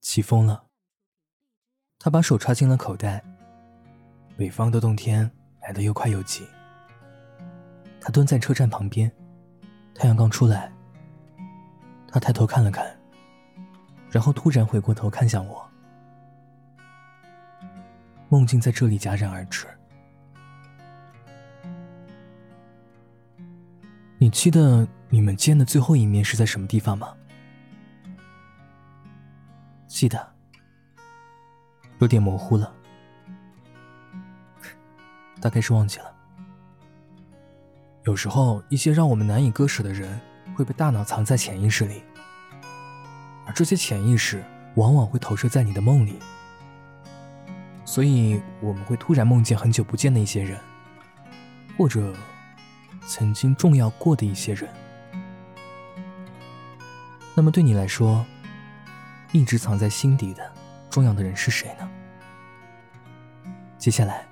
起风了。他把手插进了口袋。北方的冬天来得又快又急。他蹲在车站旁边，太阳刚出来。他抬头看了看，然后突然回过头看向我。梦境在这里戛然而止。你记得你们见的最后一面是在什么地方吗？记得，有点模糊了，大概是忘记了。有时候，一些让我们难以割舍的人会被大脑藏在潜意识里，而这些潜意识往往会投射在你的梦里，所以我们会突然梦见很久不见的一些人，或者曾经重要过的一些人。那么，对你来说，一直藏在心底的重要的人是谁呢？接下来，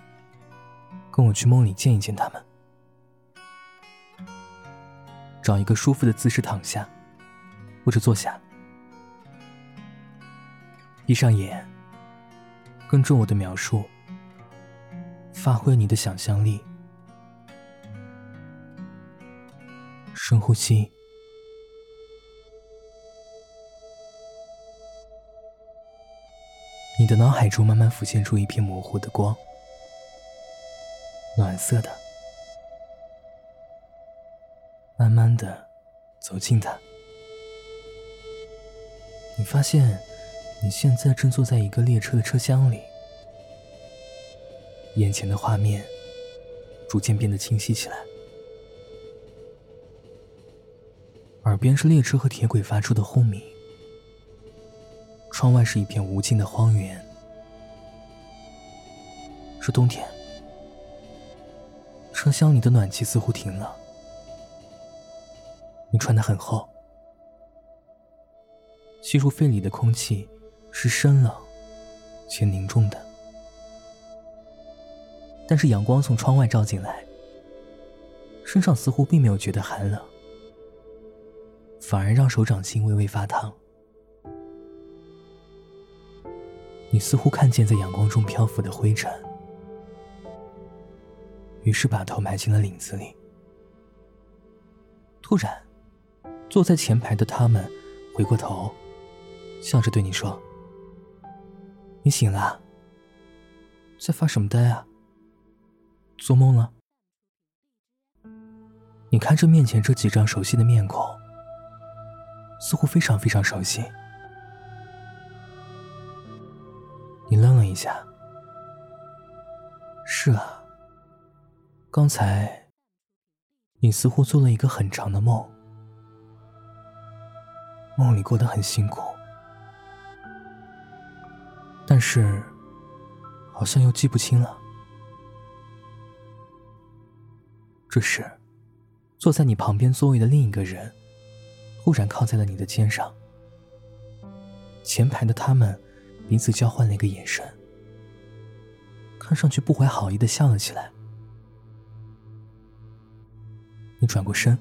跟我去梦里见一见他们。找一个舒服的姿势躺下，或者坐下，闭上眼，跟着我的描述，发挥你的想象力，深呼吸。你的脑海中慢慢浮现出一片模糊的光，暖色的。慢慢的走近它，你发现你现在正坐在一个列车的车厢里，眼前的画面逐渐变得清晰起来，耳边是列车和铁轨发出的轰鸣，窗外是一片无尽的荒原，是冬天，车厢里的暖气似乎停了。你穿得很厚，吸入肺里的空气是深冷且凝重的。但是阳光从窗外照进来，身上似乎并没有觉得寒冷，反而让手掌心微微发烫。你似乎看见在阳光中漂浮的灰尘，于是把头埋进了领子里。突然。坐在前排的他们回过头，笑着对你说：“你醒了，在发什么呆啊？做梦了？”你看着面前这几张熟悉的面孔，似乎非常非常熟悉。下：“是啊，刚才你似乎做了一个很长的梦。”梦里过得很辛苦，但是好像又记不清了。这时，坐在你旁边座位的另一个人忽然靠在了你的肩上。前排的他们彼此交换了一个眼神，看上去不怀好意的笑了起来。你转过身。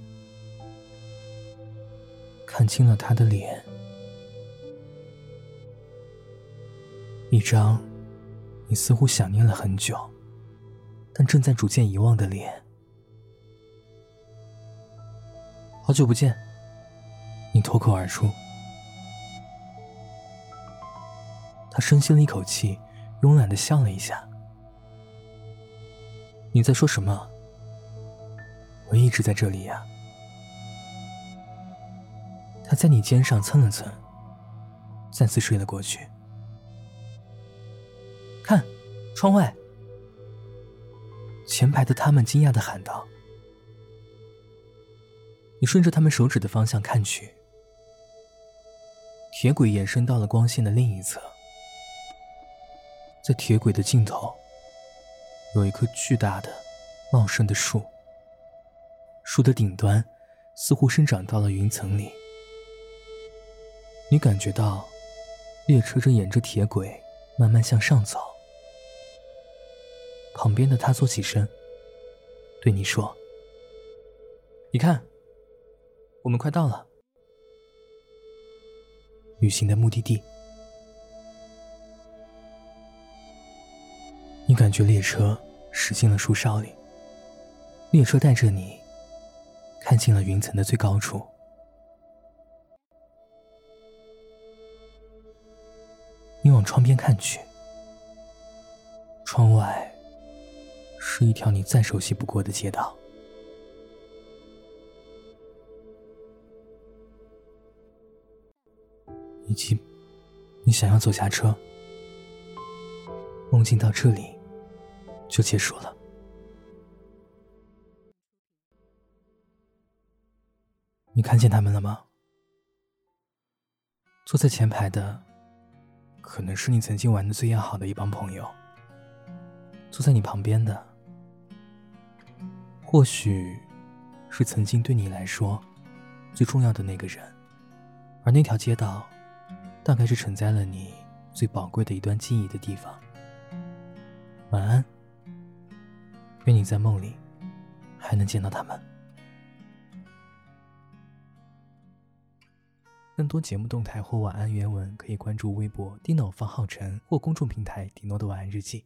看清了他的脸，一张你似乎想念了很久，但正在逐渐遗忘的脸。好久不见，你脱口而出。他深吸了一口气，慵懒的笑了一下。你在说什么？我一直在这里呀。他在你肩上蹭了蹭，再次睡了过去。看，窗外。前排的他们惊讶的喊道：“你顺着他们手指的方向看去，铁轨延伸到了光线的另一侧，在铁轨的尽头，有一棵巨大的、茂盛的树，树的顶端似乎生长到了云层里。”你感觉到，列车正沿着铁轨慢慢向上走。旁边的他坐起身，对你说：“你看，我们快到了，旅行的目的地。”感觉列车驶进了树梢里，列车带着你看进了云层的最高处。你往窗边看去，窗外是一条你再熟悉不过的街道。以及，你想要走下车，梦境到这里就结束了。你看见他们了吗？坐在前排的，可能是你曾经玩的最要好的一帮朋友；坐在你旁边的，或许是曾经对你来说最重要的那个人，而那条街道。大概是承载了你最宝贵的一段记忆的地方。晚安，愿你在梦里还能见到他们。更多节目动态或晚安原文，可以关注微博 “dino 方浩辰”或公众平台“迪诺的晚安日记”。